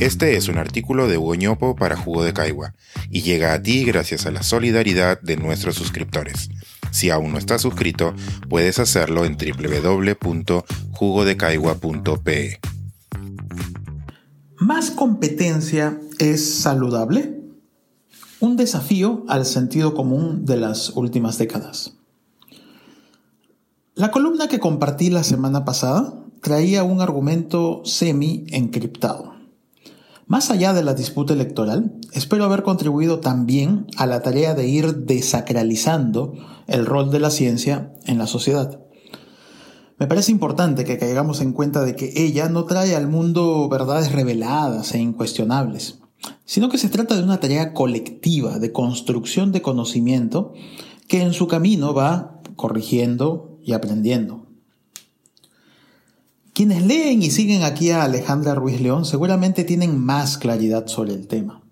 Este es un artículo de Hugo para Jugo de Caigua y llega a ti gracias a la solidaridad de nuestros suscriptores. Si aún no estás suscrito, puedes hacerlo en www.jugodecaigua.pe. ¿Más competencia es saludable? Un desafío al sentido común de las últimas décadas. La columna que compartí la semana pasada traía un argumento semi-encriptado. Más allá de la disputa electoral, espero haber contribuido también a la tarea de ir desacralizando el rol de la ciencia en la sociedad. Me parece importante que caigamos en cuenta de que ella no trae al mundo verdades reveladas e incuestionables, sino que se trata de una tarea colectiva de construcción de conocimiento que en su camino va corrigiendo y aprendiendo. Quienes leen y siguen aquí a Alejandra Ruiz León seguramente tienen más claridad sobre el tema.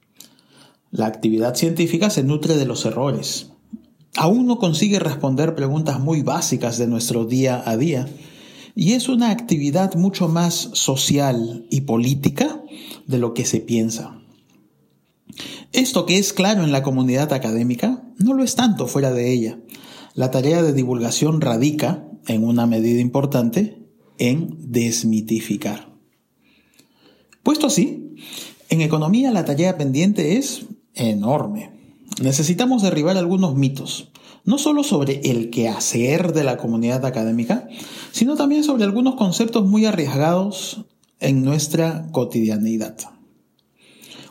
La actividad científica se nutre de los errores. Aún no consigue responder preguntas muy básicas de nuestro día a día y es una actividad mucho más social y política de lo que se piensa. Esto que es claro en la comunidad académica no lo es tanto fuera de ella. La tarea de divulgación radica, en una medida importante, en desmitificar. Puesto así, en economía la tarea pendiente es enorme. Necesitamos derribar algunos mitos, no solo sobre el quehacer de la comunidad académica, sino también sobre algunos conceptos muy arriesgados en nuestra cotidianidad.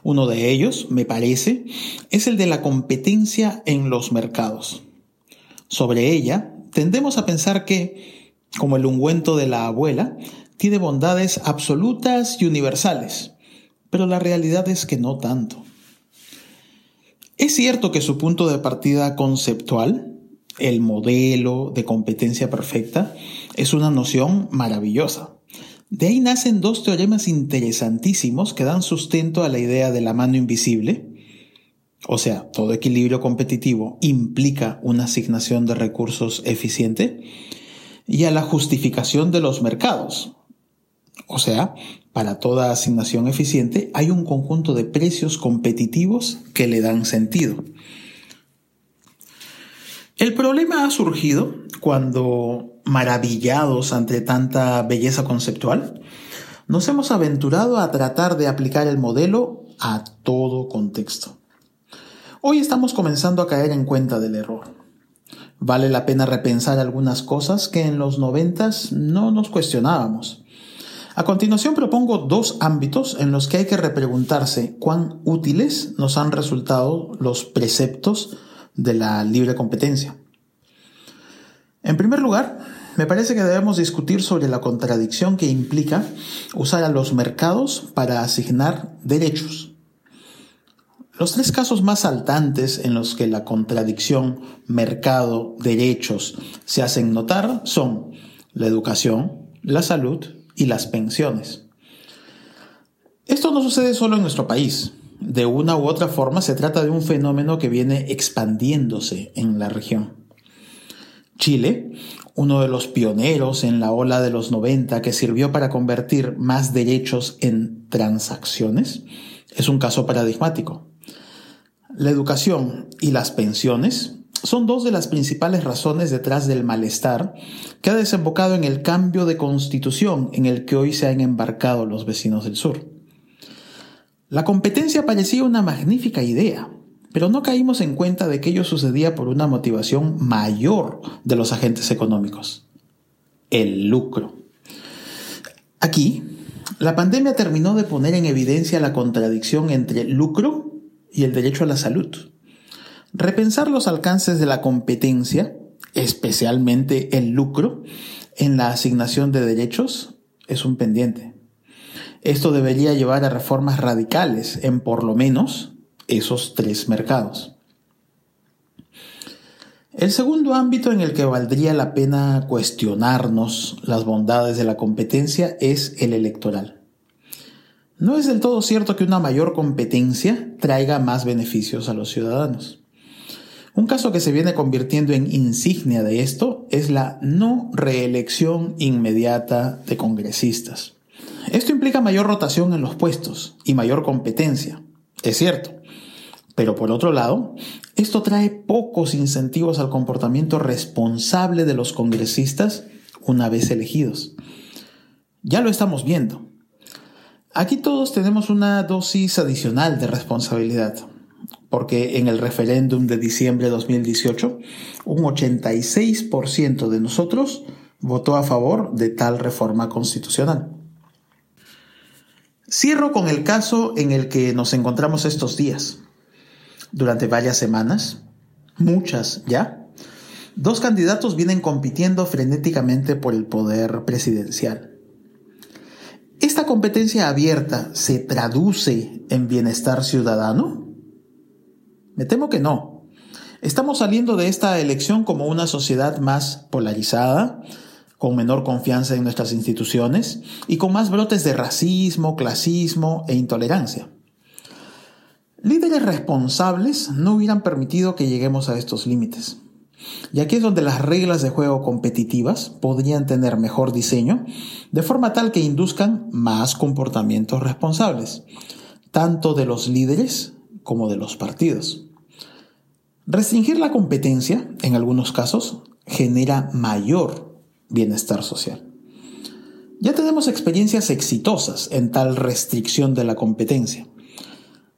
Uno de ellos, me parece, es el de la competencia en los mercados. Sobre ella, tendemos a pensar que como el ungüento de la abuela, tiene bondades absolutas y universales, pero la realidad es que no tanto. Es cierto que su punto de partida conceptual, el modelo de competencia perfecta, es una noción maravillosa. De ahí nacen dos teoremas interesantísimos que dan sustento a la idea de la mano invisible, o sea, todo equilibrio competitivo implica una asignación de recursos eficiente, y a la justificación de los mercados. O sea, para toda asignación eficiente hay un conjunto de precios competitivos que le dan sentido. El problema ha surgido cuando, maravillados ante tanta belleza conceptual, nos hemos aventurado a tratar de aplicar el modelo a todo contexto. Hoy estamos comenzando a caer en cuenta del error. Vale la pena repensar algunas cosas que en los noventas no nos cuestionábamos. A continuación propongo dos ámbitos en los que hay que repreguntarse cuán útiles nos han resultado los preceptos de la libre competencia. En primer lugar, me parece que debemos discutir sobre la contradicción que implica usar a los mercados para asignar derechos. Los tres casos más saltantes en los que la contradicción mercado-derechos se hacen notar son la educación, la salud y las pensiones. Esto no sucede solo en nuestro país. De una u otra forma se trata de un fenómeno que viene expandiéndose en la región. Chile, uno de los pioneros en la ola de los 90 que sirvió para convertir más derechos en transacciones, es un caso paradigmático. La educación y las pensiones son dos de las principales razones detrás del malestar que ha desembocado en el cambio de constitución en el que hoy se han embarcado los vecinos del sur. La competencia parecía una magnífica idea, pero no caímos en cuenta de que ello sucedía por una motivación mayor de los agentes económicos, el lucro. Aquí, la pandemia terminó de poner en evidencia la contradicción entre lucro y el derecho a la salud. Repensar los alcances de la competencia, especialmente el lucro, en la asignación de derechos es un pendiente. Esto debería llevar a reformas radicales en por lo menos esos tres mercados. El segundo ámbito en el que valdría la pena cuestionarnos las bondades de la competencia es el electoral. No es del todo cierto que una mayor competencia traiga más beneficios a los ciudadanos. Un caso que se viene convirtiendo en insignia de esto es la no reelección inmediata de congresistas. Esto implica mayor rotación en los puestos y mayor competencia, es cierto. Pero por otro lado, esto trae pocos incentivos al comportamiento responsable de los congresistas una vez elegidos. Ya lo estamos viendo. Aquí todos tenemos una dosis adicional de responsabilidad, porque en el referéndum de diciembre de 2018, un 86% de nosotros votó a favor de tal reforma constitucional. Cierro con el caso en el que nos encontramos estos días. Durante varias semanas, muchas ya, dos candidatos vienen compitiendo frenéticamente por el poder presidencial. ¿Esta competencia abierta se traduce en bienestar ciudadano? Me temo que no. Estamos saliendo de esta elección como una sociedad más polarizada, con menor confianza en nuestras instituciones y con más brotes de racismo, clasismo e intolerancia. Líderes responsables no hubieran permitido que lleguemos a estos límites. Y aquí es donde las reglas de juego competitivas podrían tener mejor diseño, de forma tal que induzcan más comportamientos responsables, tanto de los líderes como de los partidos. Restringir la competencia, en algunos casos, genera mayor bienestar social. Ya tenemos experiencias exitosas en tal restricción de la competencia.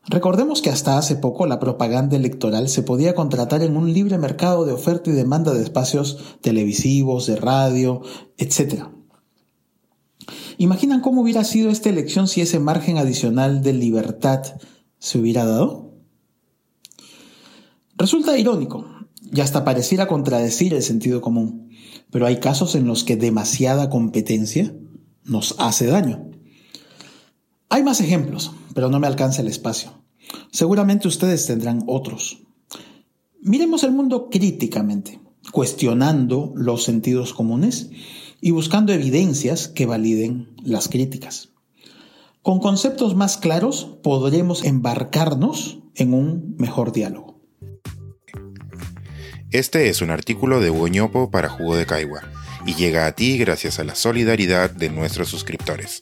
Recordemos que hasta hace poco la propaganda electoral se podía contratar en un libre mercado de oferta y demanda de espacios televisivos, de radio, etc. ¿Imaginan cómo hubiera sido esta elección si ese margen adicional de libertad se hubiera dado? Resulta irónico, y hasta pareciera contradecir el sentido común, pero hay casos en los que demasiada competencia nos hace daño. Hay más ejemplos, pero no me alcanza el espacio. Seguramente ustedes tendrán otros. Miremos el mundo críticamente, cuestionando los sentidos comunes y buscando evidencias que validen las críticas. Con conceptos más claros podremos embarcarnos en un mejor diálogo. Este es un artículo de Hugo para Jugo de Caigua y llega a ti gracias a la solidaridad de nuestros suscriptores.